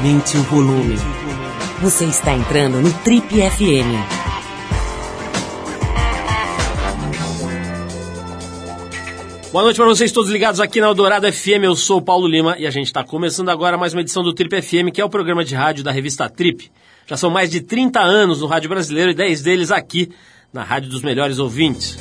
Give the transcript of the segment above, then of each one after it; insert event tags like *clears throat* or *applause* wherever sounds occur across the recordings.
Aumente o volume. Você está entrando no Trip FM. Boa noite para vocês todos ligados aqui na Eldorado FM. Eu sou o Paulo Lima e a gente está começando agora mais uma edição do Trip FM, que é o programa de rádio da revista Trip. Já são mais de 30 anos no rádio brasileiro e 10 deles aqui na Rádio dos Melhores Ouvintes.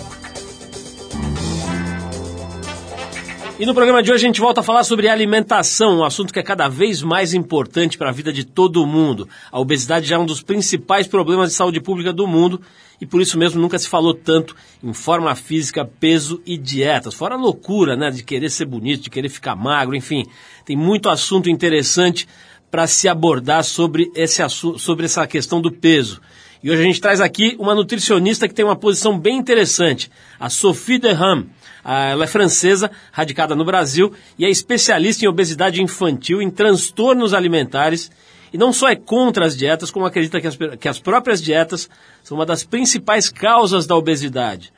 E no programa de hoje a gente volta a falar sobre alimentação, um assunto que é cada vez mais importante para a vida de todo mundo. A obesidade já é um dos principais problemas de saúde pública do mundo e por isso mesmo nunca se falou tanto em forma física, peso e dietas. Fora a loucura, né, de querer ser bonito, de querer ficar magro, enfim, tem muito assunto interessante para se abordar sobre, esse, sobre essa questão do peso. E hoje a gente traz aqui uma nutricionista que tem uma posição bem interessante, a Sophie Derham. Ah, ela é francesa, radicada no Brasil e é especialista em obesidade infantil, em transtornos alimentares. E não só é contra as dietas, como acredita que as, que as próprias dietas são uma das principais causas da obesidade.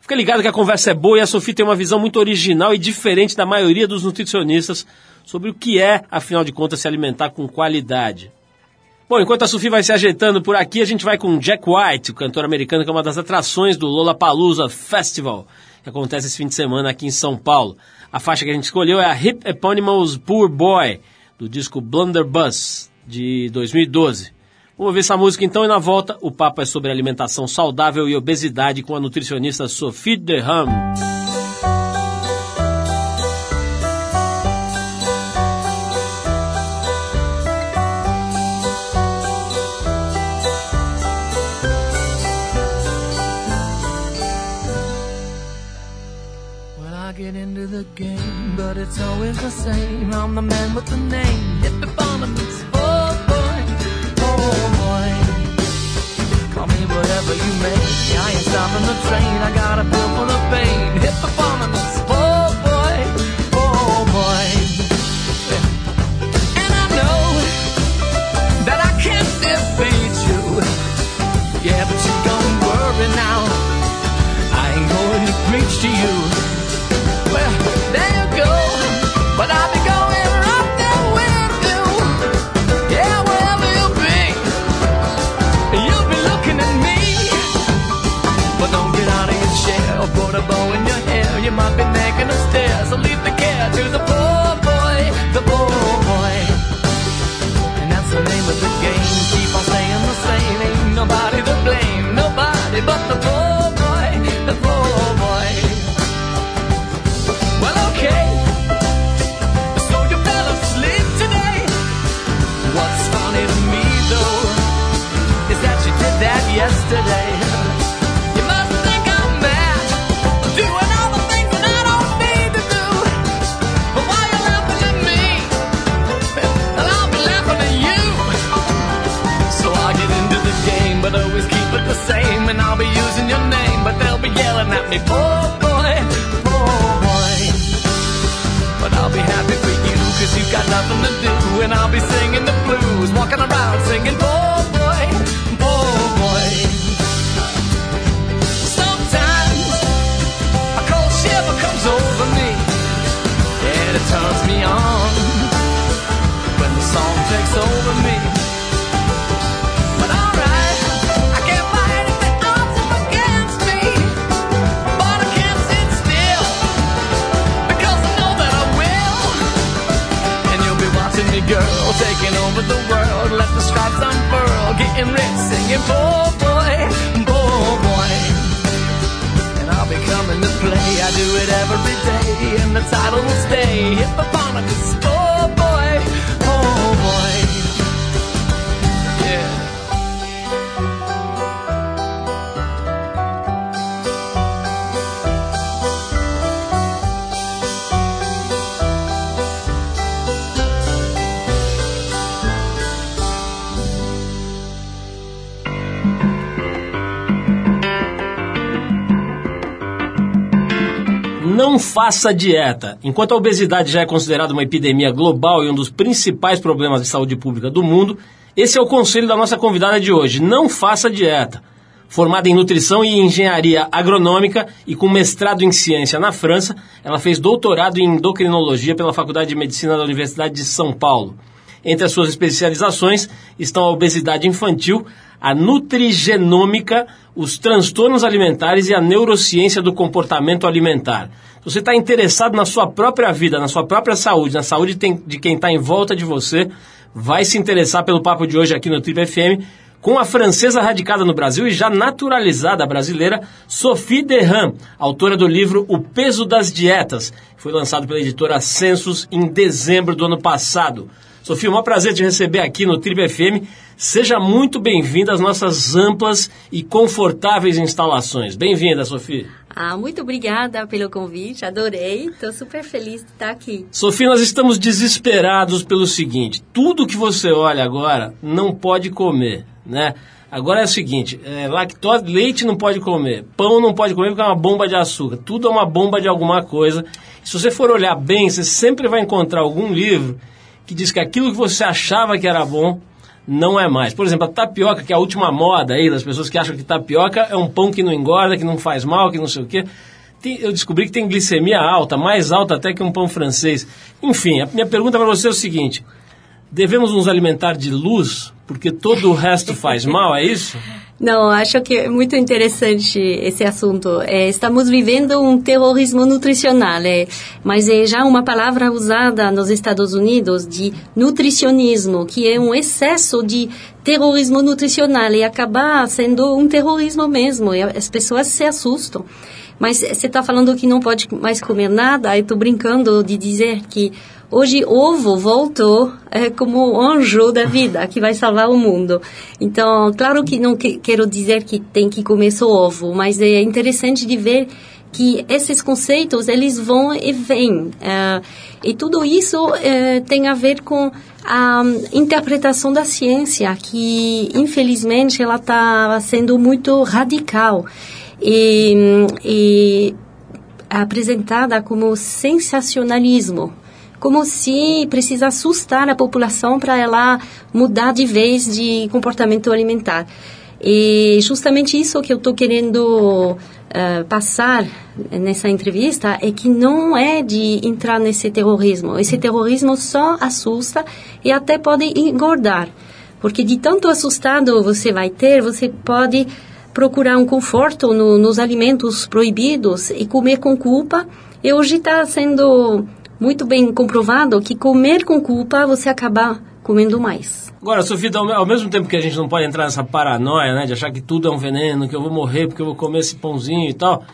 Fica ligado que a conversa é boa e a Sofia tem uma visão muito original e diferente da maioria dos nutricionistas sobre o que é, afinal de contas, se alimentar com qualidade. Bom, enquanto a Sofia vai se ajeitando por aqui, a gente vai com Jack White, o cantor americano que é uma das atrações do Lollapalooza Festival que acontece esse fim de semana aqui em São Paulo. A faixa que a gente escolheu é a Hip Eponymous Poor Boy, do disco Blunderbuss, de 2012. Vamos ouvir essa música então e na volta o papo é sobre alimentação saudável e obesidade com a nutricionista Sophie Derham. It's always the same. I'm the man with the name, Hippopotamus. Oh boy, oh boy. Call me whatever you may. Yeah, I ain't stopping the train. I got a pill for the pain. Hippopotamus. Oh boy, oh boy. And I know that I can't defeat you. Yeah, but you don't worry now. I ain't going to preach to you. bow and day, and faça dieta. Enquanto a obesidade já é considerada uma epidemia global e um dos principais problemas de saúde pública do mundo, esse é o conselho da nossa convidada de hoje. Não faça dieta. Formada em nutrição e engenharia agronômica e com mestrado em ciência na França, ela fez doutorado em endocrinologia pela Faculdade de Medicina da Universidade de São Paulo. Entre as suas especializações estão a obesidade infantil, a nutrigenômica, os transtornos alimentares e a neurociência do comportamento alimentar. Se você está interessado na sua própria vida, na sua própria saúde, na saúde de quem está em volta de você, vai se interessar pelo papo de hoje aqui no Trip FM com a francesa radicada no Brasil e já naturalizada brasileira, Sophie Derham, autora do livro O Peso das Dietas, que foi lançado pela editora Census em dezembro do ano passado. Sofia, é um prazer te receber aqui no Trip FM. Seja muito bem-vinda às nossas amplas e confortáveis instalações. Bem-vinda, Sofia. Ah, muito obrigada pelo convite, adorei, estou super feliz de estar aqui. Sofia, nós estamos desesperados pelo seguinte: tudo que você olha agora não pode comer, né? Agora é o seguinte: é, lactose, leite não pode comer, pão não pode comer porque é uma bomba de açúcar, tudo é uma bomba de alguma coisa. Se você for olhar bem, você sempre vai encontrar algum livro que diz que aquilo que você achava que era bom não é mais. Por exemplo, a tapioca, que é a última moda aí das pessoas que acham que tapioca é um pão que não engorda, que não faz mal, que não sei o quê. Tem, eu descobri que tem glicemia alta, mais alta até que um pão francês. Enfim, a minha pergunta para você é o seguinte: devemos nos alimentar de luz porque todo o resto faz mal, é isso? Não, acho que é muito interessante esse assunto. É, estamos vivendo um terrorismo nutricional, é, mas é já uma palavra usada nos Estados Unidos de nutricionismo, que é um excesso de terrorismo nutricional e acaba sendo um terrorismo mesmo. As pessoas se assustam. Mas você está falando que não pode mais comer nada, eu estou brincando de dizer que Hoje, ovo voltou é, como anjo da vida, que vai salvar o mundo. Então, claro que não que, quero dizer que tem que comer só ovo, mas é interessante de ver que esses conceitos, eles vão e vêm. É, e tudo isso é, tem a ver com a interpretação da ciência, que, infelizmente, ela está sendo muito radical. E, e apresentada como sensacionalismo como se precisa assustar a população para ela mudar de vez de comportamento alimentar. E justamente isso que eu estou querendo uh, passar nessa entrevista é que não é de entrar nesse terrorismo. Esse terrorismo só assusta e até pode engordar. Porque de tanto assustado você vai ter, você pode procurar um conforto no, nos alimentos proibidos e comer com culpa. E hoje está sendo muito bem comprovado que comer com culpa você acaba comendo mais. Agora, Sofia, ao mesmo tempo que a gente não pode entrar nessa paranoia, né, de achar que tudo é um veneno, que eu vou morrer porque eu vou comer esse pãozinho e tal,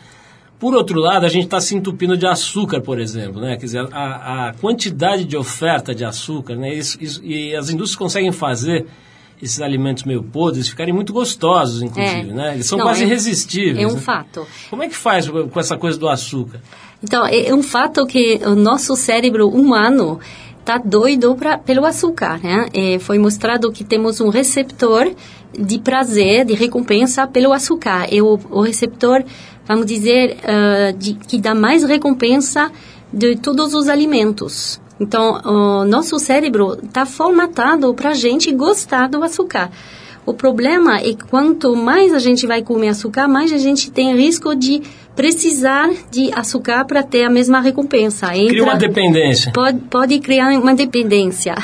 por outro lado, a gente está se entupindo de açúcar, por exemplo, né? Quer dizer, a, a quantidade de oferta de açúcar, né? Isso, isso, e as indústrias conseguem fazer esses alimentos meio podres ficarem muito gostosos, inclusive, é. né? Eles são Não, quase é, irresistíveis. É um né? fato. Como é que faz com essa coisa do açúcar? Então, é um fato que o nosso cérebro humano está doido pra, pelo açúcar, né? É, foi mostrado que temos um receptor de prazer, de recompensa pelo açúcar. É o, o receptor, vamos dizer, uh, de, que dá mais recompensa de todos os alimentos. Então, o nosso cérebro está formatado para a gente gostar do açúcar. O problema é que quanto mais a gente vai comer açúcar, mais a gente tem risco de precisar de açúcar para ter a mesma recompensa. Entra, Cria uma dependência. Pode, pode criar uma dependência.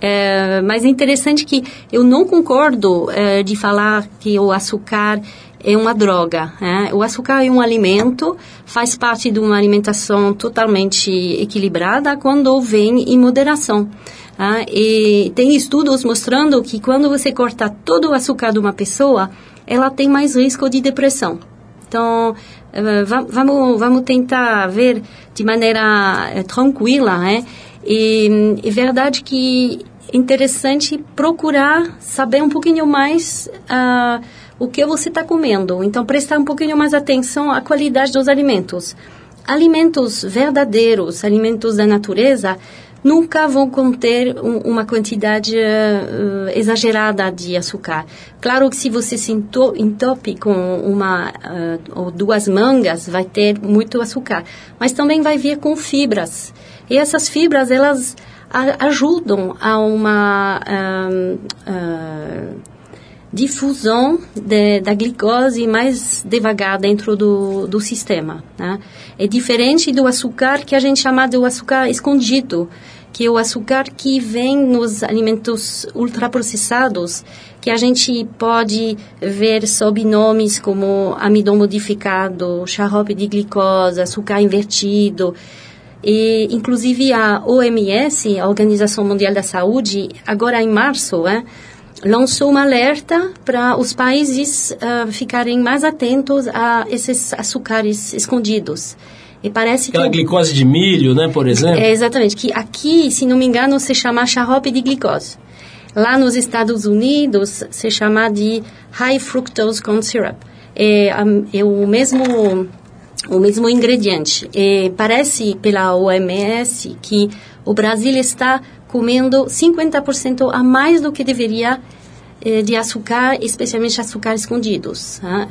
É, mas é interessante que eu não concordo é, de falar que o açúcar é uma droga. Né? O açúcar é um alimento, faz parte de uma alimentação totalmente equilibrada quando vem em moderação. Ah, e tem estudos mostrando que quando você corta todo o açúcar de uma pessoa, ela tem mais risco de depressão. Então, eh, vamos, vamos tentar ver de maneira eh, tranquila, né? E é verdade que é interessante procurar saber um pouquinho mais uh, o que você está comendo. Então, prestar um pouquinho mais atenção à qualidade dos alimentos. Alimentos verdadeiros, alimentos da natureza, nunca vão conter um, uma quantidade uh, exagerada de açúcar. Claro que se você se entope com uma uh, ou duas mangas, vai ter muito açúcar, mas também vai vir com fibras. E essas fibras, elas ajudam a uma uh, difusão de, da glicose mais devagar dentro do, do sistema. Né? É diferente do açúcar que a gente chama de açúcar escondido, que é o açúcar que vem nos alimentos ultraprocessados, que a gente pode ver sob nomes como amidon modificado, xarope de glicose, açúcar invertido. E, inclusive, a OMS, a Organização Mundial da Saúde, agora em março, né, lançou um alerta para os países uh, ficarem mais atentos a esses açúcares escondidos. E parece Aquela que... glicose de milho, né, por exemplo? É, exatamente. Que aqui, se não me engano, se chama xarope de glicose. Lá nos Estados Unidos, se chama de high fructose corn syrup. É, é o mesmo o mesmo ingrediente. É, parece pela OMS que o Brasil está comendo 50% a mais do que deveria eh, de açúcar, especialmente açúcar escondidos. Né?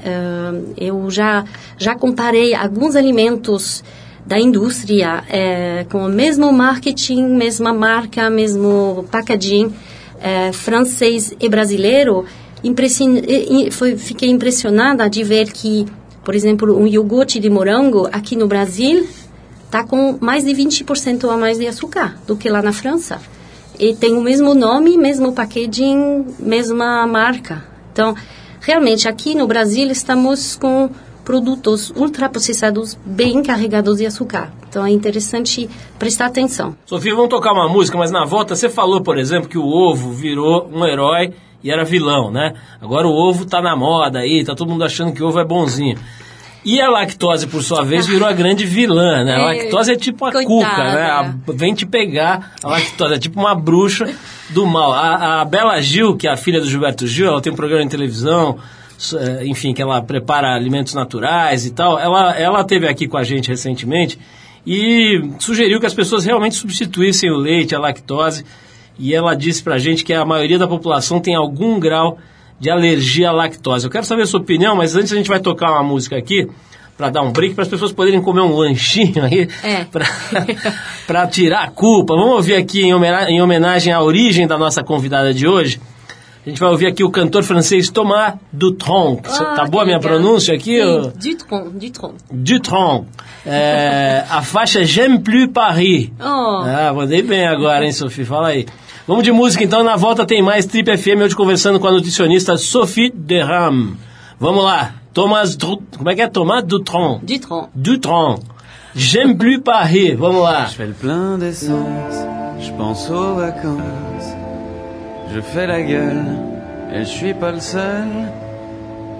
Eu já, já comparei alguns alimentos da indústria eh, com o mesmo marketing, mesma marca, mesmo packaging eh, francês e brasileiro. Fiquei impressionada de ver que por exemplo, um iogurte de morango aqui no Brasil está com mais de 20% a mais de açúcar do que lá na França. E tem o mesmo nome, mesmo packaging, mesma marca. Então, realmente, aqui no Brasil estamos com produtos ultraprocessados bem carregados de açúcar. Então é interessante prestar atenção. Sofia, vamos tocar uma música, mas na volta você falou, por exemplo, que o ovo virou um herói e era vilão, né? Agora o ovo tá na moda aí, tá todo mundo achando que o ovo é bonzinho. E a lactose, por sua vez, virou a grande vilã, né? A É, lactose é tipo a coitada. cuca, né? A- vem te pegar, a lactose é tipo uma bruxa do mal. A, a Bela Gil, que é a filha do Gilberto Gil, ela tem um programa de televisão, eh, enfim, que ela prepara alimentos naturais e tal. Ela, ela teve aqui com a gente recentemente e sugeriu que as pessoas realmente substituíssem o leite, a lactose. E ela disse pra gente que a maioria da população tem algum grau de alergia à lactose. Eu quero saber a sua opinião, mas antes a gente vai tocar uma música aqui para dar um break para as pessoas poderem comer um lanchinho aí É. *laughs* para *laughs* tirar a culpa. Vamos ouvir aqui em homena- em homenagem à origem da nossa convidada de hoje. A gente vai ouvir aqui o cantor francês Thomas Dutronc. Ah, tá boa a minha legal. pronúncia aqui? Sim, ô? Dutron, Dutron. Dutronc. É, a faixa J'aime plus Paris. Oh. Ah, mandei bem agora, hein, Sophie? Fala aí. Vamos de música então, na volta tem mais Trip FM, hoje conversando com a nutricionista Sophie Derham. Vamos lá, Thomas, Dru... como é que é? Thomas Dutron. Dutron. Dutron. J'aime plus Paris, vamos lá. Je fais le plein d'essence, je pense aux vacances. Je fais la gueule, et je suis pas le seul.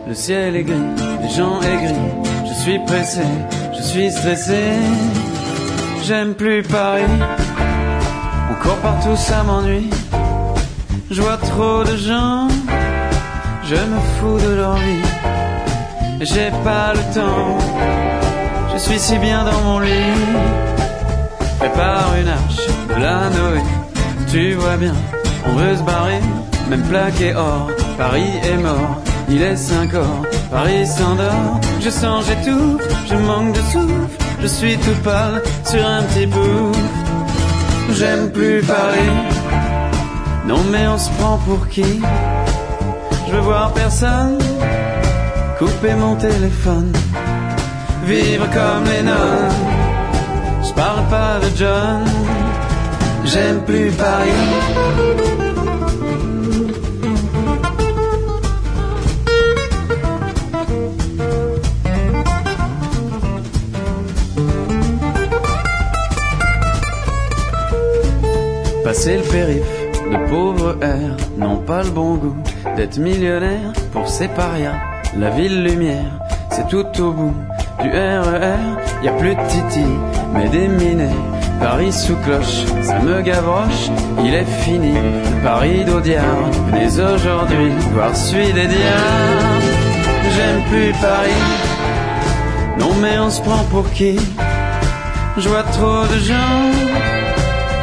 Le ciel est gris, les gens aigris. Je suis pressé, je suis stressé. J'aime plus Paris, encore partout ça m'ennuie. Je vois trop de gens, je me fous de leur vie. J'ai pas le temps, je suis si bien dans mon lit. Prépare une arche de la Noé. Tu vois bien, on veut se barrer, même plaqué or. Paris est mort, il est 5 heures. Paris s'endort, je sens, j'étouffe, je manque de souffle. Je suis tout pâle sur un petit bout. J'aime plus Paris. Non mais on se prend pour qui? Je veux voir personne. Couper mon téléphone. Vivre comme les nonnes. Je parle pas de John, j'aime plus Paris. Passer le périph, de pauvres airs n'ont pas le bon goût d'être millionnaire pour ces parias. La ville lumière, c'est tout au bout du RER. Y a plus de Titi, mais des minets. Paris sous cloche, ça me gavroche. Il est fini, Paris d'Audiard. Dès aujourd'hui, voir celui des diables. J'aime plus Paris. Non mais on se prend pour qui? Je vois trop de gens.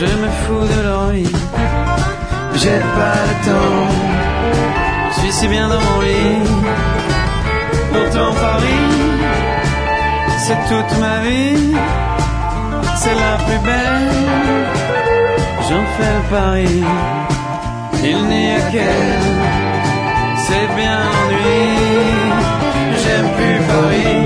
Je me fous de leur j'ai pas le temps. Je suis si bien dans mon lit. Pourtant Paris, c'est toute ma vie. C'est la plus belle. J'en fais le. Il n'y a qu'elle. C'est bien l'ennui. J'aime plus Paris.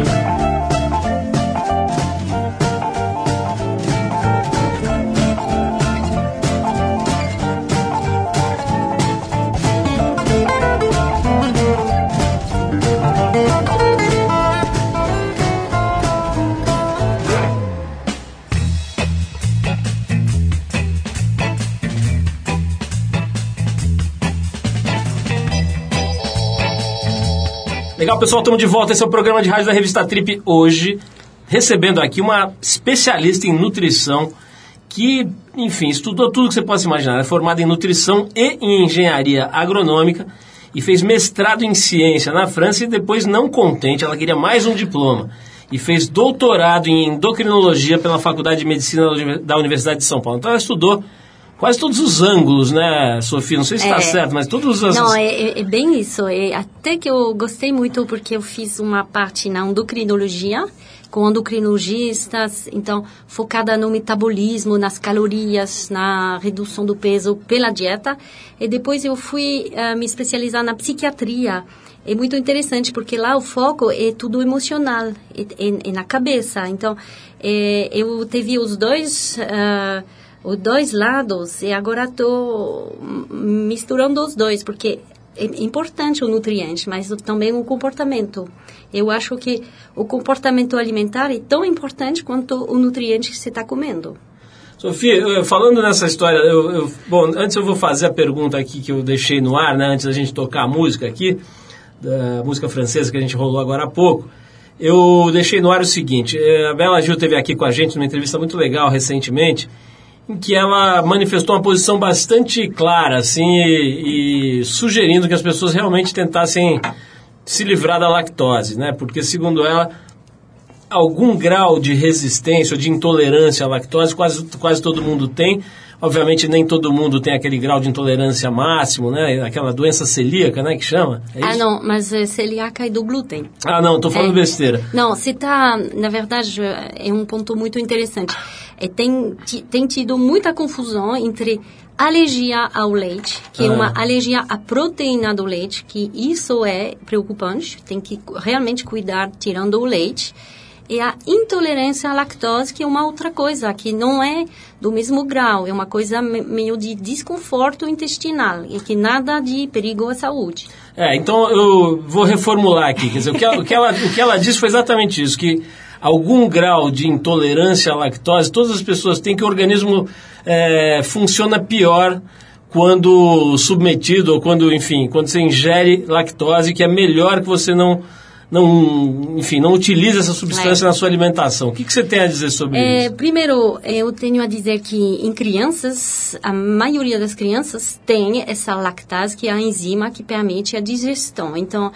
Legal, pessoal, estamos de volta. Esse é o programa de rádio da revista Trip hoje, recebendo aqui uma especialista em nutrição que, enfim, estudou tudo que você possa imaginar. É formada em nutrição e em engenharia agronômica e fez mestrado em ciência na França e depois, não contente, ela queria mais um diploma e fez doutorado em endocrinologia pela Faculdade de Medicina da Universidade de São Paulo. Então ela estudou quase todos os ângulos, né, Sofia? Não sei se está É. certo, mas todos os... Não, é, é- é bem isso. É, até que eu gostei muito porque eu fiz uma parte na endocrinologia com endocrinologistas, então focada no metabolismo, nas calorias, na redução do peso pela dieta. E depois eu fui eh, me especializar na psiquiatria. É muito interessante porque lá o foco é tudo emocional, é, é- é na cabeça. Então eh, eu teve os dois ah, os dois lados e agora estou misturando os dois porque é importante o nutriente, mas também o comportamento. Eu acho que o comportamento alimentar é tão importante quanto o nutriente que você está comendo. Sofia, falando nessa história, eu, eu- bom, antes eu vou fazer a pergunta aqui que eu deixei no ar, né, antes da gente tocar a música aqui, da música francesa que a gente rolou agora há pouco. Eu deixei no ar o seguinte: eh, a Bela Gil esteve aqui com a gente numa entrevista muito legal recentemente, em que ela manifestou uma posição bastante clara, assim, e, e sugerindo que as pessoas realmente tentassem se livrar da lactose, né? Porque segundo ela algum grau de resistência ou de intolerância à lactose, quase, quase todo mundo tem. Obviamente nem todo mundo tem aquele grau de intolerância máximo, né? Aquela doença celíaca, né, que chama? É Ah, não, mas é celíaca e do glúten. Ah, não, tô falando É. besteira. Não, você está, na verdade, é um ponto muito interessante. É, tem, tem tido muita confusão entre alergia ao leite, que é Ah. uma alergia à proteína do leite, que isso é preocupante, tem que realmente cuidar tirando o leite, e a intolerância à lactose, que é uma outra coisa, que não é do mesmo grau, é uma coisa me- meio de desconforto intestinal, e que nada de perigo à saúde. É, então eu vou reformular aqui. Quer dizer, o que ela, o que ela, o que ela disse foi exatamente isso, que algum grau de intolerância à lactose, todas as pessoas têm que o organismo é, funciona pior quando submetido ou quando, enfim, quando você ingere lactose, que é melhor que você não, não enfim, não utilize essa substância É. na sua alimentação. O que, que você tem a dizer sobre É, isso? primeiro, eu tenho a dizer que em crianças, a maioria das crianças tem essa lactase, que é a enzima que permite a digestão. Então,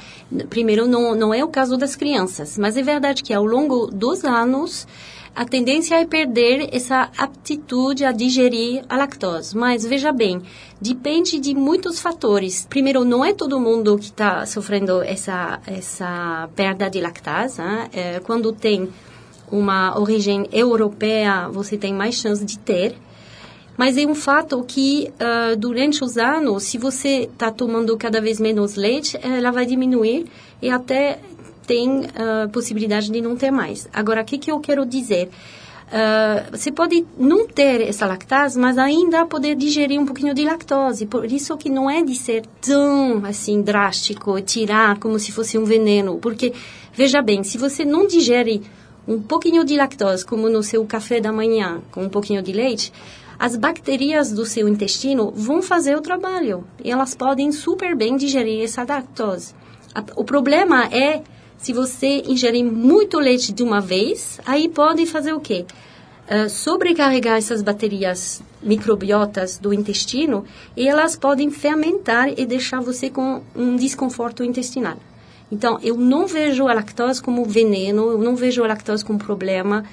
primeiro, não, não é o caso das crianças, mas é verdade que ao longo dos anos, a tendência é perder essa aptitude a digerir a lactose. Mas veja bem, depende de muitos fatores. Primeiro, não é todo mundo que está sofrendo essa, essa perda de lactase. né? É, quando tem uma origem europeia, você tem mais chance de ter. Mas é um fato que ah, durante os anos, se você está tomando cada vez menos leite, ela vai diminuir e até tem ah, possibilidade de não ter mais. Agora, o que, que eu quero dizer? Ah, você pode não ter essa lactase, mas ainda poder digerir um pouquinho de lactose. Por isso que não é de ser tão assim drástico, tirar como se fosse um veneno. Porque, veja bem, se você não digere um pouquinho de lactose, como no seu café da manhã, com um pouquinho de leite, as bactérias do seu intestino vão fazer o trabalho. E elas podem super bem digerir essa lactose. O problema é se você ingerir muito leite de uma vez, aí pode fazer o quê? Ah, sobrecarregar essas baterias microbiotas do intestino e elas podem fermentar e deixar você com um desconforto intestinal. Então, eu não vejo a lactose como veneno, eu não vejo a lactose como problema.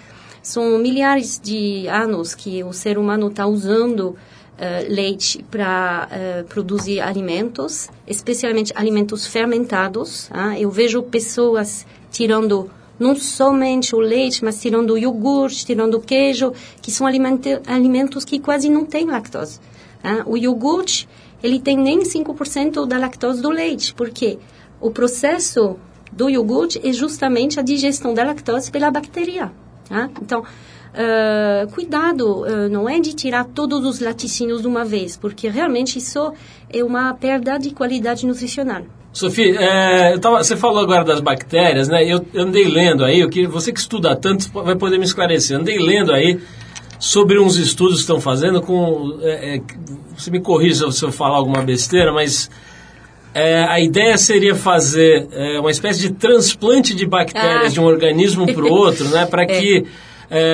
São milhares de anos que o ser humano está usando eh, leite para eh, produzir alimentos, especialmente alimentos fermentados. ah. Eu vejo pessoas tirando não somente o leite, mas tirando o iogurte, tirando o queijo, que são alimento, alimentos que quase não têm lactose. ah. O iogurte, ele tem nem 5% da lactose do leite, porque o processo do iogurte é justamente a digestão da lactose pela bactéria. tá? Então, ah, cuidado, ah, não é de tirar todos os laticínios de uma vez, porque realmente isso é uma perda de qualidade nutricional. Sofia, é, tava- você falou agora das bactérias, né? Eu, eu andei lendo aí, eu que, você que estuda tanto vai poder me esclarecer. Andei lendo aí sobre uns estudos que estão fazendo com. é, é, você me corrija se eu falar alguma besteira, mas é, a ideia seria fazer é, uma espécie de transplante de bactérias Ah. de um organismo para o outro, né? Para *laughs* que é,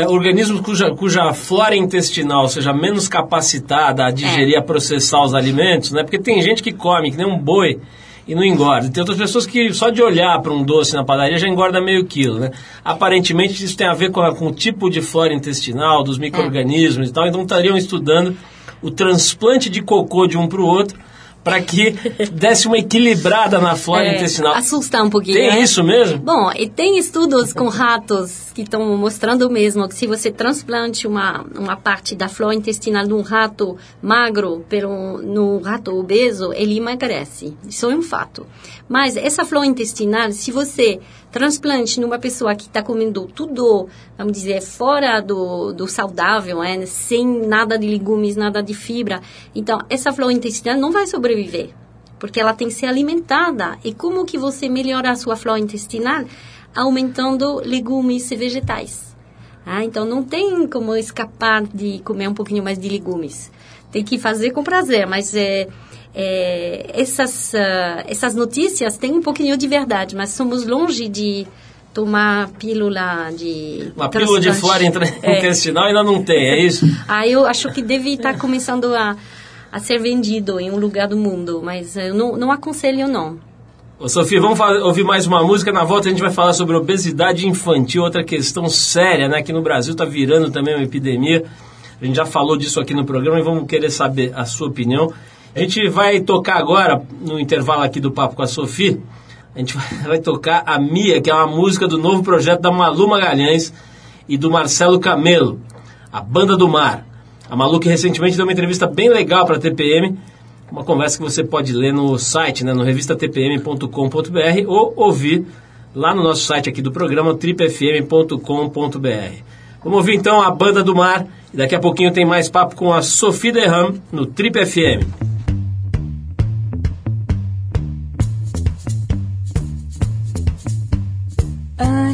organismos cuja, cuja flora intestinal seja menos capacitada a digerir, a processar os alimentos, né? Porque tem gente que come que nem um boi e não engorda. Tem outras pessoas que só de olhar para um doce na padaria já engorda meio quilo, né? Aparentemente isso tem a ver com, a- com o tipo de flora intestinal, dos micro-organismos e tal. Então estariam estudando o transplante de cocô de um para o outro para que desse uma equilibrada na flora É, intestinal. Assusta um pouquinho. Tem né? isso mesmo? Bom, e tem estudos com ratos que estão mostrando mesmo que se você transplante uma, uma parte da flora intestinal de um rato magro pelo no rato obeso, ele emagrece. Isso é um fato. Mas essa flora intestinal, se você transplante numa pessoa que está comendo tudo, vamos dizer, fora do, do saudável, né? sem nada de legumes, nada de fibra, então essa flora intestinal não vai sobreviver porque ela tem que ser alimentada. E como que você melhora a sua flora intestinal? Aumentando legumes e vegetais. Ah, então não tem como escapar de comer um pouquinho mais de legumes. Tem que fazer com prazer, mas é, é, essas, ah, essas notícias têm um pouquinho de verdade, mas somos longe de tomar pílula de Uma pílula de flora É. intestinal ainda não tem, é isso? *laughs* Ah, eu acho que deve estar começando a, a ser vendido em um lugar do mundo, mas eu não, não aconselho não. Ô, Sofia, vamos ouvir mais uma música. Na volta a gente vai falar sobre obesidade infantil, outra questão séria, né? Que no Brasil está virando também uma epidemia. A gente já falou disso aqui no programa e vamos querer saber a sua opinião. A gente vai tocar agora, no intervalo aqui do Papo com a Sofia, a gente *laughs* vai, tocar a Mia, que é uma música do novo projeto da Malu Magalhães e do Marcelo Camelo, a Banda do Mar. A Malu que recentemente deu uma entrevista bem legal para a TPM, uma conversa que você pode ler no site, né, no revistatpm.com.br ou ouvir lá no nosso site aqui do programa, tripfm.com.br. Vamos ouvir então a Banda do Mar e daqui a pouquinho tem mais papo com a Sofia Derram no Trip FM.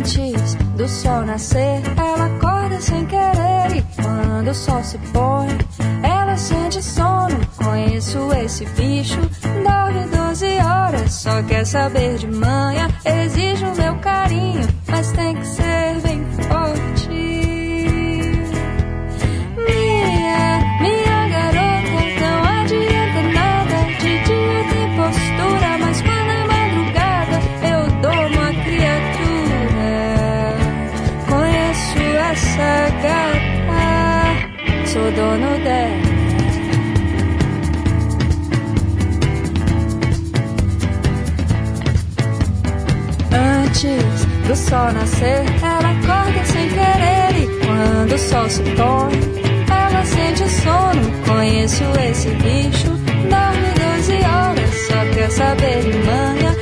Antes do sol nascer, ela acorda sem querer. E quando o sol se põe, ela sente sono. Conheço esse bicho, dorme 12 horas. Só quer saber de manhã, exige o meu carinho, mas tem que ser Do sol nascer, ela acorda sem querer. E quando o sol se põe, ela sente sono. Conheço esse bicho, dorme 12 horas. Só quer saber de manhã,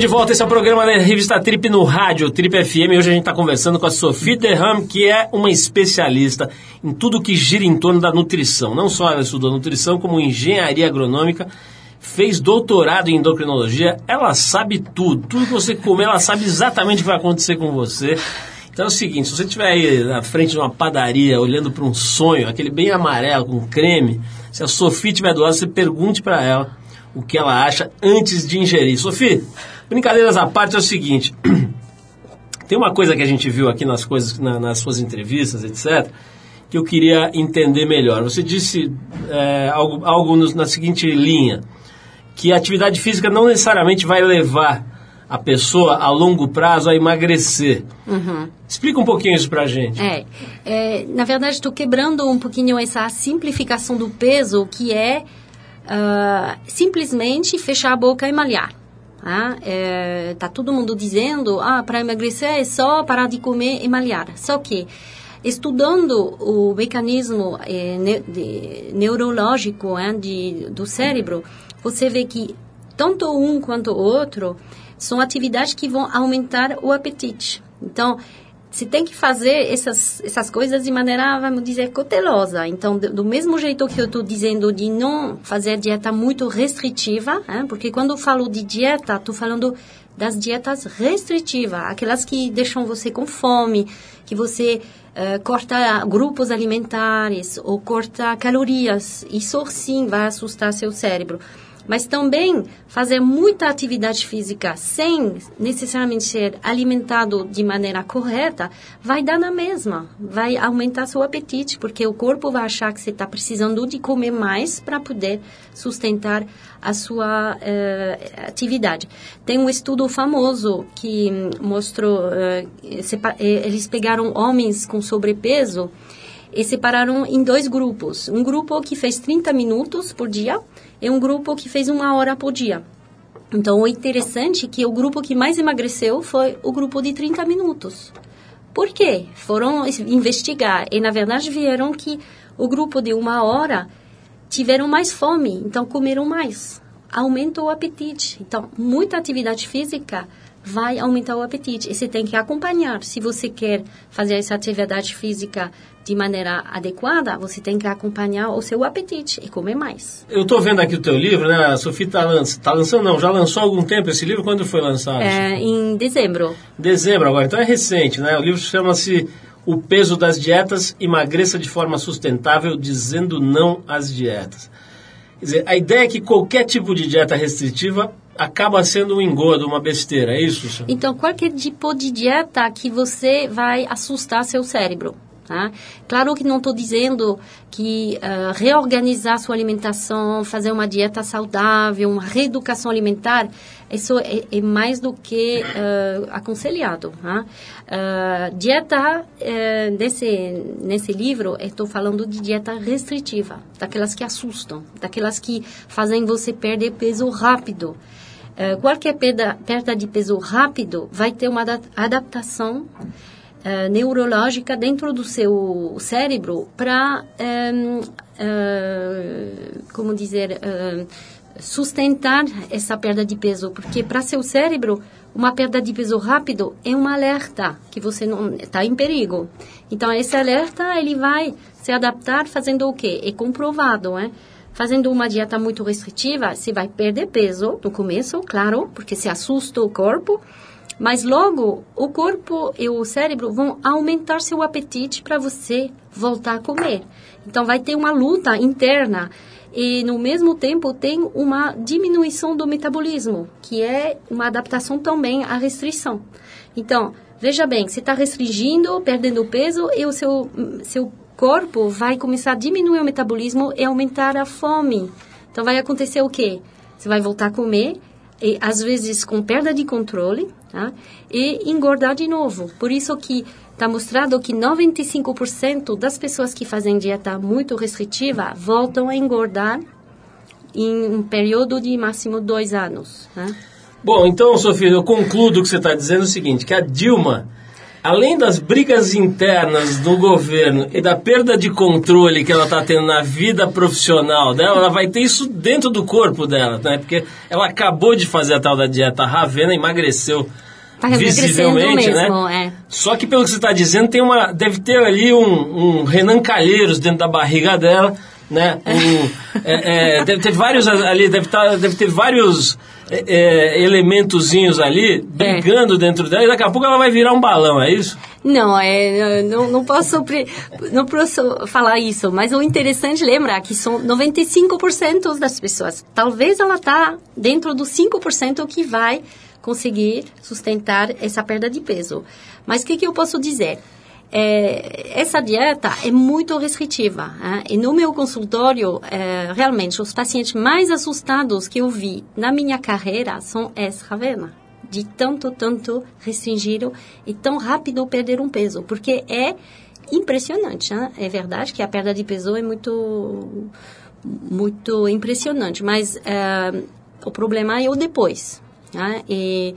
de volta, esse é o programa da revista Trip no rádio, Trip FM. Hoje a gente está conversando com a Sophie Derham, que é uma especialista em tudo que gira em torno da nutrição. Não só ela estudou nutrição, como engenharia agronômica, fez doutorado em endocrinologia. Ela sabe tudo, tudo que você comer, ela sabe exatamente o que vai acontecer com você. Então é o seguinte, se você estiver aí na frente de uma padaria, olhando para um sonho, aquele bem amarelo, com creme, se a Sophie estiver do lado, você pergunte para ela o que ela acha antes de ingerir. Sophie, brincadeiras à parte é o seguinte. *clears throat* Tem uma coisa que a gente viu aqui nas coisas, na- nas suas entrevistas, etc., que eu queria entender melhor. Você disse é, algo, algo nos- na seguinte linha, que a atividade física não necessariamente vai levar a pessoa a longo prazo a emagrecer. Explica um pouquinho isso pra gente. É, é, na verdade, estou quebrando um pouquinho essa simplificação do peso, que é ah, simplesmente fechar a boca e malhar. Tá? É, tá todo mundo dizendo, ah, para emagrecer é só parar de comer e malhar. Só que estudando o mecanismo eh, ne- de- neurológico eh, de, do cérebro, você vê que tanto um quanto o outro são atividades que vão aumentar o apetite. Então, você tem que fazer essas, essas coisas de maneira, vamos dizer, cautelosa. Então, do, do mesmo jeito que eu estou dizendo de não fazer dieta muito restritiva, hein, porque quando eu falo de dieta, estou falando das dietas restritivas, aquelas que deixam você com fome, que você eh, corta grupos alimentares ou corta calorias. Isso sim vai assustar seu cérebro mas também fazer muita atividade física sem necessariamente ser alimentado de maneira correta vai dar na mesma, vai aumentar seu apetite, porque o corpo vai achar que você está precisando de comer mais para poder sustentar a sua eh, atividade. Tem um estudo famoso que mostrou, eh, eh, eles pegaram homens com sobrepeso e separaram em dois grupos. Um grupo que fez 30 minutos por dia e um grupo que fez uma hora por dia. Então, o interessante é que o grupo que mais emagreceu foi o grupo de 30 minutos. Por quê? Foram es- investigar e, na verdade, viram que o grupo de uma hora tiveram mais fome, então comeram mais. Aumenta o apetite. Então, muita atividade física vai aumentar o apetite. E você tem que acompanhar. Se você quer fazer essa atividade física de maneira adequada, você tem que acompanhar o seu apetite e comer mais. Eu estou vendo aqui o teu livro, né? A Sofia está lançando, tá lançando, não, já lançou há algum tempo esse livro? Quando foi lançado? É, em dezembro. Dezembro agora, então é recente, né? O livro chama-se O Peso das Dietas, Emagreça de Forma Sustentável, Dizendo Não às Dietas. Quer dizer, a ideia é que qualquer tipo de dieta restritiva acaba sendo um engodo, uma besteira, é isso? senhor? Então, qualquer tipo de dieta que você vai assustar seu cérebro. Tá? Claro que não estou dizendo que ah, reorganizar sua alimentação, fazer uma dieta saudável, uma reeducação alimentar, isso é, é mais do que ah, aconselhado. Tá? Ah, dieta, eh, nesse, nesse livro, estou falando de dieta restritiva, daquelas que assustam, daquelas que fazem você perder peso rápido. Eh, qualquer perda, perda de peso rápido vai ter uma ada- adaptação eh, neurológica dentro do seu cérebro para, como dizer, sustentar essa perda de peso, porque para seu cérebro uma perda de peso rápido é um alerta que você não está em perigo. Então esse alerta ele vai se adaptar fazendo o quê? É comprovado, né? Fazendo uma dieta muito restritiva, você vai perder peso no começo, claro, porque se assusta o corpo, mas logo o corpo e o cérebro vão aumentar seu apetite para você voltar a comer. Então vai ter uma luta interna e no mesmo tempo tem uma diminuição do metabolismo, que é uma adaptação também à restrição. Então, veja bem, você está restringindo, perdendo peso e o seu, seu corpo vai começar a diminuir o metabolismo e aumentar a fome. Então vai acontecer o quê? Você vai voltar a comer e às vezes com perda de controle, tá? E engordar de novo. Por isso que está mostrado que 95% das pessoas que fazem dieta muito restritiva voltam a engordar em um período de máximo dois anos. Né? Bom, então, Sofia, eu concluo que você está dizendo o seguinte, que a Dilma além das brigas internas do governo e da perda de controle que ela está tendo na vida profissional dela, ela vai ter isso dentro do corpo dela, né? Porque ela acabou de fazer a tal da dieta Ravena, emagreceu Tá visivelmente, mesmo, né? é. Só que pelo que você está dizendo, tem uma, deve ter ali um, um Renan Calheiros dentro da barriga dela, né? Um, é, é, deve ter vários ali, deve, tá, deve ter vários é, é, elementozinhos ali brigando dentro dela e daqui a pouco ela vai virar um balão, é isso? Não, é, não, não posso não posso falar isso, mas o interessante é lembrar que são 95% das pessoas. Talvez ela está dentro dos 5% que vai conseguir sustentar essa perda de peso. Mas o que, que eu posso dizer? É, essa dieta é muito restritiva. né? E no meu consultório, é, realmente, os pacientes mais assustados que eu vi na minha carreira são ex-Ravena. De tanto, tanto restringiram e tão rápido perder um peso. Porque é impressionante. né? É verdade que a perda de peso é muito, muito impressionante. Mas é, o problema é o depois. né? E,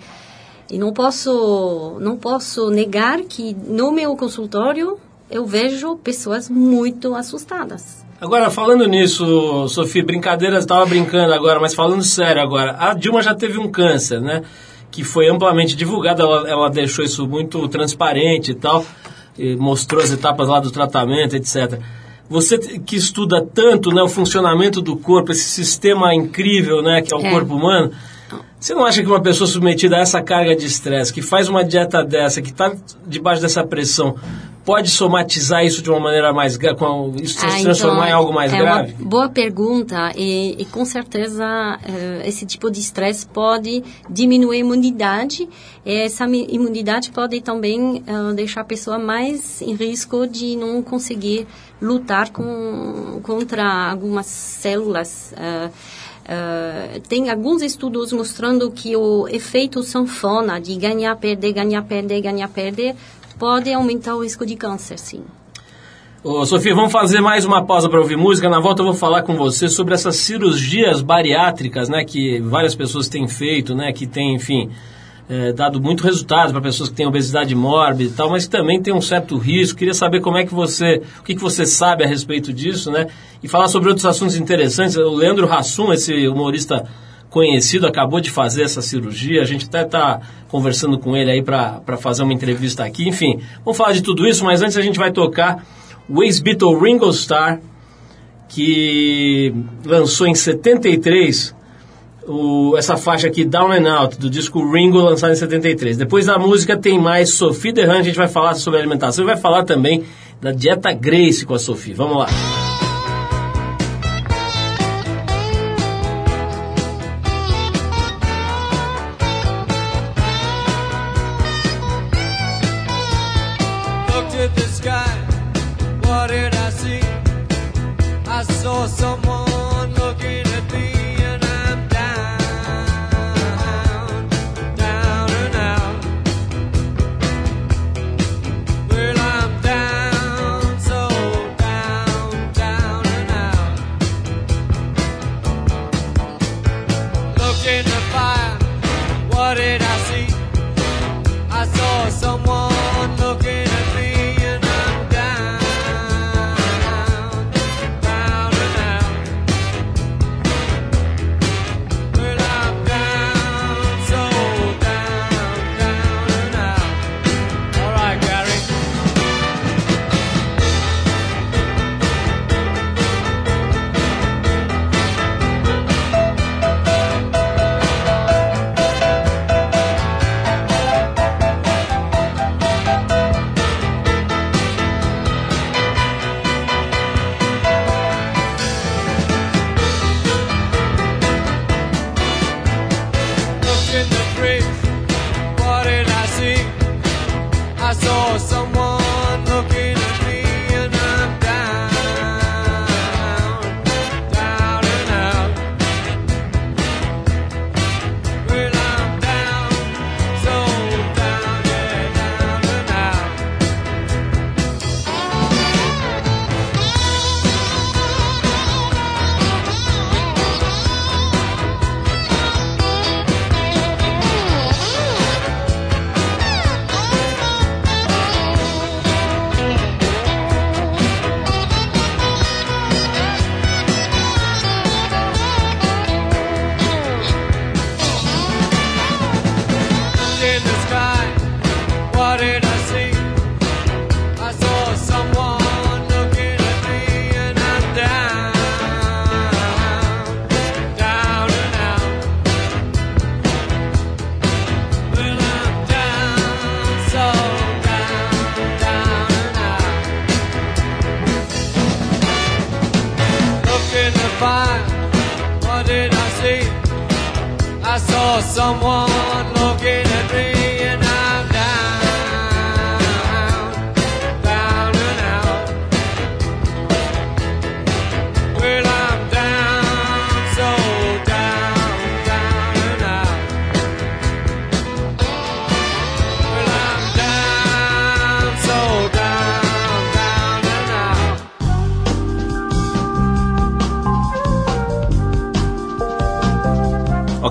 e não posso, não posso negar que no meu consultório eu vejo pessoas muito assustadas. Agora, falando nisso, Sofia, brincadeiras, estava brincando agora, mas falando sério agora, a Dilma já teve um câncer, né? Que foi amplamente divulgado, ela, ela deixou isso muito transparente e tal, e mostrou as etapas lá do tratamento, etc. Você que estuda tanto né, o funcionamento do corpo, esse sistema incrível né, que é o É. corpo humano, você não acha que uma pessoa submetida a essa carga de estresse, que faz uma dieta dessa, que está debaixo dessa pressão, pode somatizar isso de uma maneira mais grave, isso se Ah, transformar então, em algo mais é grave? uma boa pergunta e, e com certeza eh, esse tipo de estresse pode diminuir a imunidade. E essa imunidade pode também eh, deixar a pessoa mais em risco de não conseguir lutar com, contra algumas células. Eh, tem alguns estudos mostrando que o efeito sanfona de ganhar, perder, ganhar, perder, ganhar, perder pode aumentar o risco de câncer, sim. Ô, Sofia, vamos fazer mais uma pausa para ouvir música. Na volta eu vou falar com você sobre essas cirurgias bariátricas, né, que várias pessoas têm feito, né, que tem, enfim, eh, dado muito resultado para pessoas que têm obesidade mórbida e tal, mas também tem um certo risco. Queria saber como é que você, o que, que você sabe a respeito disso, né, e falar sobre outros assuntos interessantes. O Leandro Hassum, esse humorista conhecido, acabou de fazer essa cirurgia. A gente até está conversando com ele aí para fazer uma entrevista aqui. Enfim, vamos falar de tudo isso, mas antes a gente vai tocar o ex-Beatle Ringo Starr, que lançou em 73 o, essa faixa aqui, Down and Out, do disco Ringo, lançado em 73. Depois da música tem mais Sophie Derran, a gente vai falar sobre alimentação e vai falar também da dieta Grace com a Sophie. Vamos lá.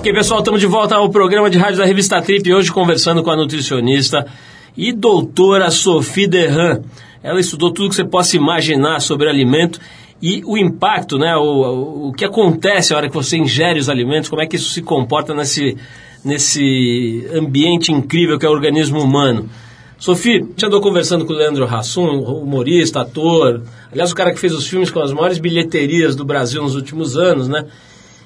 Ok, pessoal, estamos de volta ao programa de rádio da revista Trip, hoje conversando com a nutricionista e doutora Sophie Derran. Ela estudou tudo que você possa imaginar sobre alimento e o impacto, né, o, o que acontece na hora que você ingere os alimentos, como é que isso se comporta nesse, nesse ambiente incrível que é o organismo humano. Sophie, já andou conversando com o Leandro Hassum, humorista, ator, aliás, o cara que fez os filmes com as maiores bilheterias do Brasil nos últimos anos, né?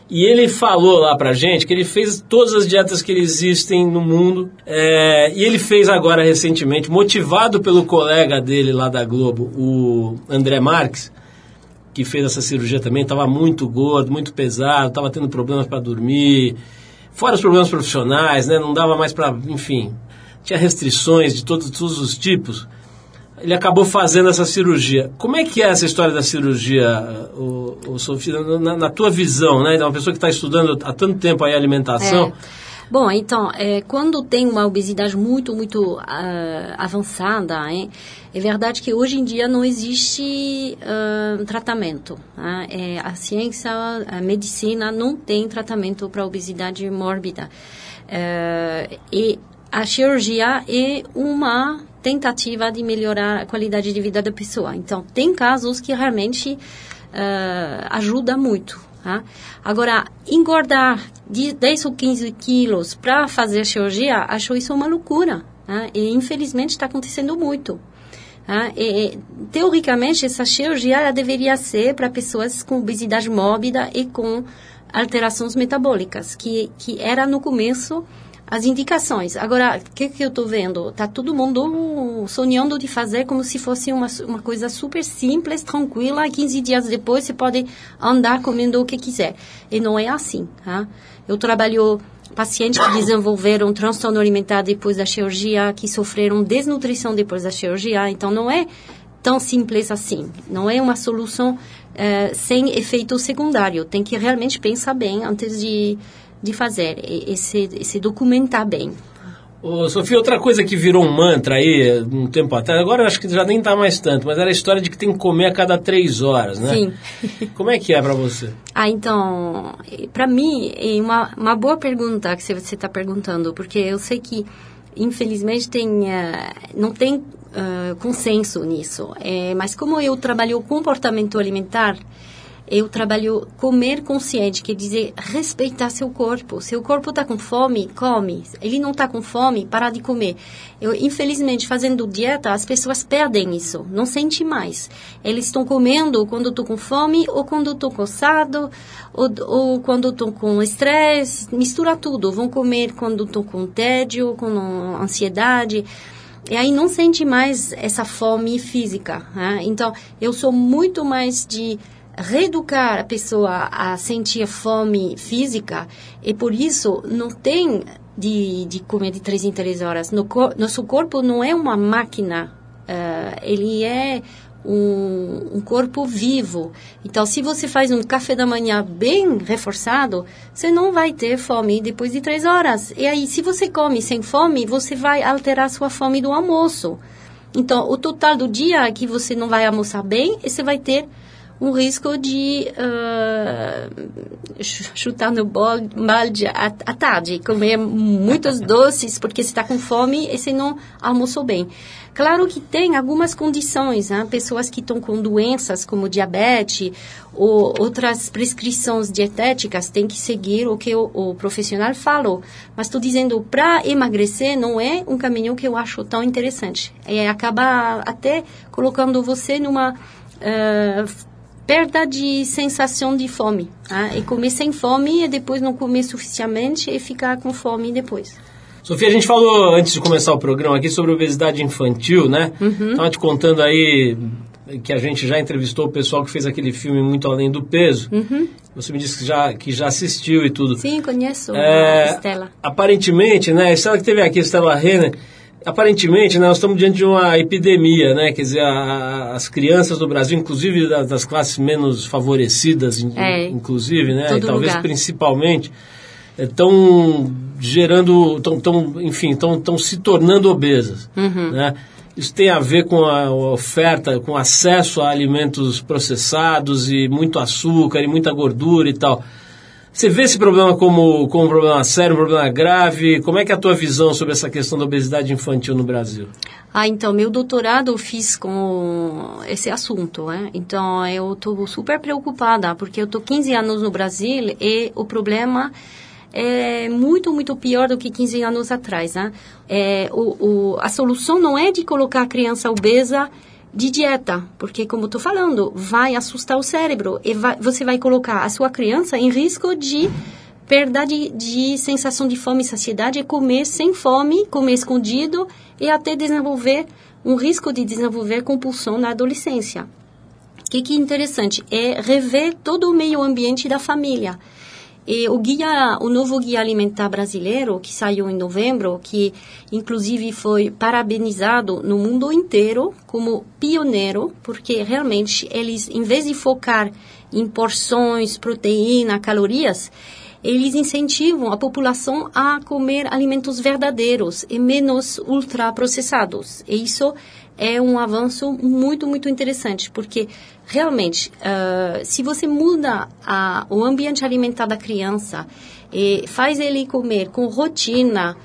E ele falou lá pra gente que ele fez todas as dietas que existem no mundo. é, e ele fez agora recentemente, motivado pelo colega dele lá da Globo, o André Marques, que fez essa cirurgia também, estava muito gordo, muito pesado, estava tendo problemas para dormir, fora os problemas profissionais, né? Não dava mais para, enfim, tinha restrições de todos, todos os tipos. Ele acabou fazendo essa cirurgia. Como é que é essa história da cirurgia, o, o Sofia, na, na tua visão, né? De uma pessoa que está estudando há tanto tempo aí a alimentação. É. Bom, então, é, quando tem uma obesidade muito, muito ah, avançada, hein, é verdade que hoje em dia não existe ah, tratamento. né? É, a ciência, a medicina não tem tratamento para obesidade mórbida. É, e a cirurgia é uma tentativa de melhorar a qualidade de vida da pessoa. Então, tem casos que realmente ah, ajuda muito. tá? Agora, engordar de 10 ou 15 quilos para fazer cirurgia, acho isso uma loucura. tá? E, infelizmente, está acontecendo muito. tá? E, teoricamente, essa cirurgia deveria ser para pessoas com obesidade mórbida e com alterações metabólicas, que, que era no começo as indicações. Agora, o que, que eu estou vendo? Tá todo mundo sonhando de fazer como se fosse uma, uma coisa super simples, tranquila, e 15 dias depois você pode andar comendo o que quiser. E não é assim. Tá? Eu trabalho pacientes que desenvolveram transtorno alimentar depois da cirurgia, que sofreram desnutrição depois da cirurgia, então não é tão simples assim. Não é uma solução eh, sem efeito secundário. Tem que realmente pensar bem antes de, de fazer e, e, se, documentar bem. Ô, Sofia, outra coisa que virou um mantra aí um tempo atrás, agora acho que já nem tá mais tanto, mas era a história de que tem que comer a cada três horas, né? Sim. *laughs* Como é que é para você? Ah, então, para mim, é uma, uma boa pergunta que você está perguntando, porque eu sei que, infelizmente, tem, uh, não tem uh, consenso nisso. É, mas como eu trabalho comportamento alimentar, eu trabalho comer consciente, quer dizer, respeitar seu corpo. Seu corpo está com fome, come. Ele não está com fome, para de comer. Eu, infelizmente, fazendo dieta, as pessoas perdem isso, não sente mais. Eles estão comendo quando estou com fome, ou quando estou cansado, ou, ou quando estou com estresse, mistura tudo. Vão comer quando estou com tédio, com ansiedade. E aí não sente mais essa fome física. Né? Então, eu sou muito mais de reeducar a pessoa a sentir fome física e por isso não tem de, de comer de três em três horas. No, nosso corpo não é uma máquina, uh, ele é um, um, corpo vivo. Então, se você faz um café da manhã bem reforçado, você não vai ter fome depois de três horas. E aí, se você come sem fome, você vai alterar sua fome do almoço. Então, o total do dia que você não vai almoçar bem, você vai ter um risco de uh, chutar no balde à, à tarde, comer muitos *laughs* doces porque você está com fome e você não almoçou bem. Claro que tem algumas condições, né? pessoas que estão com doenças como diabetes ou outras prescrições dietéticas têm que seguir o que o, o profissional falou. Mas estou dizendo, para emagrecer não é um caminho que eu acho tão interessante. É acaba até colocando você numa uh, perda de sensação de fome. Tá? E comer sem fome e depois não comer suficientemente e ficar com fome depois. Sofia, a gente falou antes de começar o programa aqui sobre obesidade infantil, né? Uhum. Estava te contando aí que a gente já entrevistou o pessoal que fez aquele filme Muito Além do Peso. Uhum. Você me disse que já, que já assistiu e tudo. Sim, conheço É, a Estela. Aparentemente, né? A Estela que teve aqui, a Estela Renner, aparentemente né, nós estamos diante de uma epidemia, né? Quer dizer, a- a- as crianças do Brasil, inclusive da- das classes menos favorecidas, É, inclusive, né? E talvez lugar. principalmente, estão gerando, tão, tão, enfim, estão se tornando obesas, Uhum. né? Isso tem a ver com a oferta, com acesso a alimentos processados e muito açúcar e muita gordura e tal. Você vê esse problema como, como um problema sério, um problema grave? Como é que é a tua visão sobre essa questão da obesidade infantil no Brasil? Ah, então, meu doutorado eu fiz com esse assunto, né? Então, eu estou super preocupada, porque eu estou 15 anos no Brasil e o problema é muito, muito pior do que 15 anos atrás, né? É, o, o, a solução não é de colocar a criança obesa de dieta, porque, como estou falando, vai assustar o cérebro e vai, você vai colocar a sua criança em risco de perda de, de sensação de fome e saciedade é comer sem fome, comer escondido e até desenvolver um risco de desenvolver compulsão na adolescência. O que, que é interessante é rever todo o meio ambiente da família. E o guia, o novo guia alimentar brasileiro que saiu em novembro, que inclusive foi parabenizado no mundo inteiro como pioneiro, porque realmente eles, em vez de focar em porções, proteína, calorias, eles incentivam a população a comer alimentos verdadeiros e menos ultraprocessados. E isso é um avanço muito, muito interessante, porque realmente, ah, se você muda a- o ambiente alimentar da criança e faz ele comer com rotina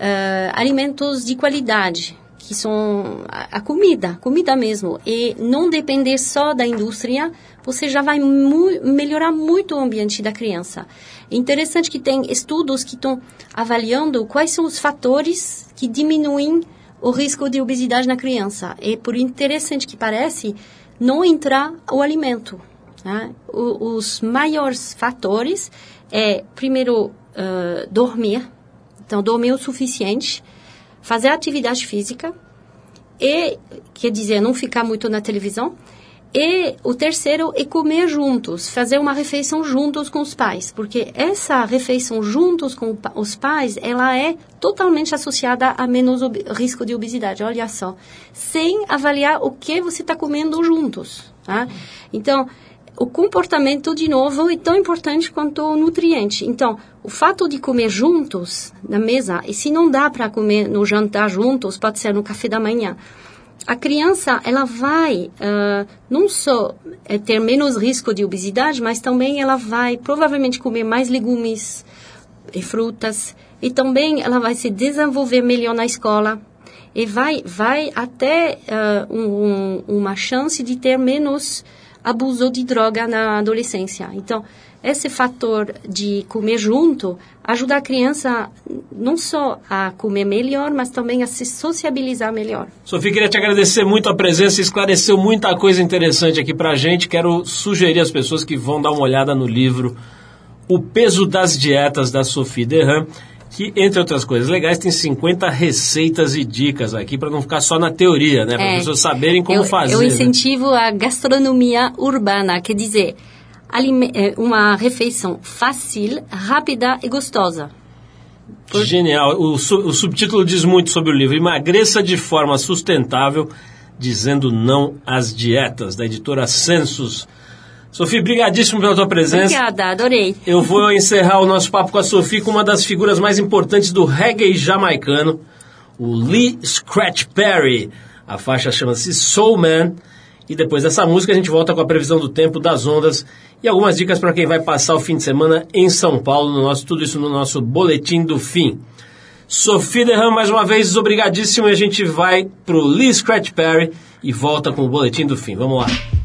ah, alimentos de qualidade, que são a, a comida, comida mesmo, e não depender só da indústria, você já vai mu- melhorar muito o ambiente da criança. É interessante que tem estudos que estão avaliando quais são os fatores que diminuem o risco de obesidade na criança. E por interessante que parece, não entrar o alimento. né? O- os maiores fatores é, primeiro, ah, dormir. Então, dormir o suficiente, fazer atividade física e, quer dizer, não ficar muito na televisão. E o terceiro é comer juntos, fazer uma refeição juntos com os pais, porque essa refeição juntos com os pais, ela é totalmente associada a menos risco de obesidade, olha só, sem avaliar o que você está comendo juntos, tá? Então, o comportamento, de novo, é tão importante quanto o nutriente. Então, o fato de comer juntos na mesa, e se não dá para comer no jantar juntos, pode ser no café da manhã, a criança ela vai ah, não só eh, ter menos risco de obesidade, mas também ela vai provavelmente comer mais legumes e frutas e também ela vai se desenvolver melhor na escola e vai vai até ah, um- um- uma chance de ter menos abuso de droga na adolescência. Então esse fator de comer junto ajuda a criança não só a comer melhor, mas também a se sociabilizar melhor. Sofia, queria te agradecer muito a presença, esclareceu muita coisa interessante aqui pra gente. Quero sugerir às pessoas que vão dar uma olhada no livro O Peso das Dietas, da Sophie Derham, que, entre outras coisas legais, tem 50 receitas e dicas aqui para não ficar só na teoria, né? Para as É. pessoas saberem como eu, fazer. Eu né? incentivo a gastronomia urbana, quer dizer, uma refeição fácil, rápida e gostosa. Genial. O, su- o subtítulo diz muito sobre o livro. Emagreça de forma sustentável, dizendo não às dietas, da editora Census. Sofia, brigadíssimo pela tua presença. Obrigada, adorei. Eu vou encerrar o nosso papo com a Sofia com uma das figuras mais importantes do reggae jamaicano, o Lee Scratch Perry. A faixa chama-se Soul Man. E depois dessa música a gente volta com a previsão do tempo, das ondas e algumas dicas para quem vai passar o fim de semana em São Paulo, no nosso, tudo isso no nosso boletim do fim. Sofia Derram, mais uma vez, obrigadíssimo. E a gente vai pro Lee Scratch Perry e volta com o boletim do fim. Vamos lá.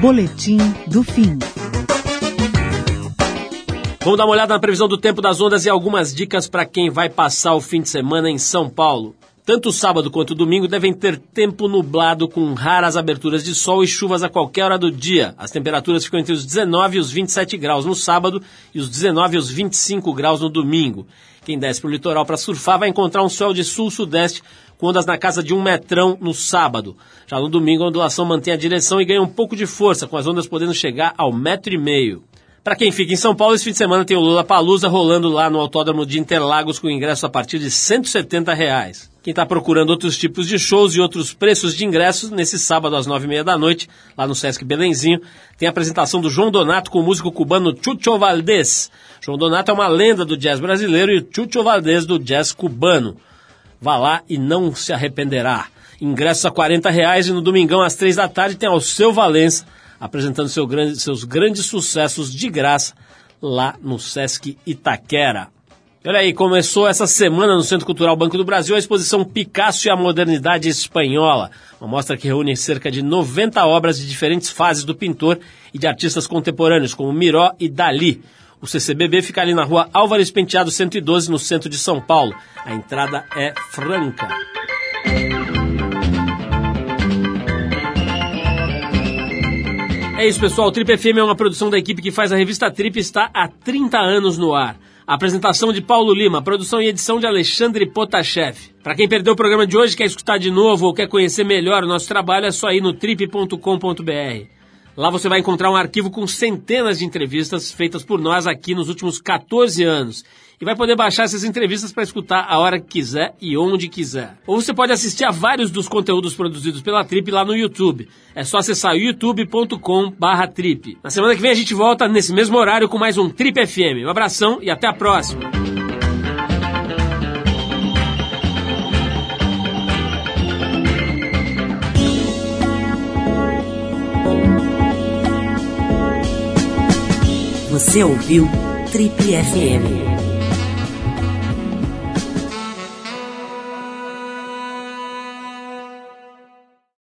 Boletim do Fim. Vamos dar uma olhada na previsão do tempo das ondas e algumas dicas para quem vai passar o fim de semana em São Paulo. Tanto sábado quanto domingo devem ter tempo nublado com raras aberturas de sol e chuvas a qualquer hora do dia. As temperaturas ficam entre os 19 e os 27 graus no sábado e os 19 e os 25 graus no domingo. Quem desce para o litoral para surfar vai encontrar um sol de sul-sudeste com ondas na casa de um metrão no sábado. Já no domingo a ondulação mantém a direção e ganha um pouco de força, com as ondas podendo chegar ao metro e meio. Para quem fica em São Paulo, esse fim de semana tem o Lula Palusa rolando lá no Autódromo de Interlagos com ingresso a partir de 170 reais. Quem está procurando outros tipos de shows e outros preços de ingressos, nesse sábado às nove e meia da noite, lá no Sesc Belenzinho, tem a apresentação do João Donato com o músico cubano Chucho Valdés. João Donato é uma lenda do jazz brasileiro e Chucho Valdés do jazz cubano. Vá lá e não se arrependerá. Ingressos a 40 reais e no domingão às três da tarde tem Alceu Valença apresentando seu grande, seus grandes sucessos de graça lá no Sesc Itaquera. Olha aí, começou essa semana no Centro Cultural Banco do Brasil a exposição Picasso e a Modernidade Espanhola, uma mostra que reúne cerca de 90 obras de diferentes fases do pintor e de artistas contemporâneos, como Miró e Dali. O CCBB fica ali na rua Álvares Penteado 112, no centro de São Paulo. A entrada é franca. É isso, pessoal. O Trip FM é uma produção da equipe que faz a revista Trip e está há 30 anos no ar. A apresentação de Paulo Lima, produção e edição de Alexandre Potashev. Para quem perdeu o programa de hoje, quer escutar de novo ou quer conhecer melhor o nosso trabalho, é só ir no trip.com.br. Lá você vai encontrar um arquivo com centenas de entrevistas feitas por nós aqui nos últimos 14 anos e vai poder baixar essas entrevistas para escutar a hora que quiser e onde quiser. Ou você pode assistir a vários dos conteúdos produzidos pela Trip lá no YouTube. É só acessar youtube.com/trip. Na semana que vem a gente volta nesse mesmo horário com mais um Trip FM. Um abração e até a próxima. Você ouviu Trip FM.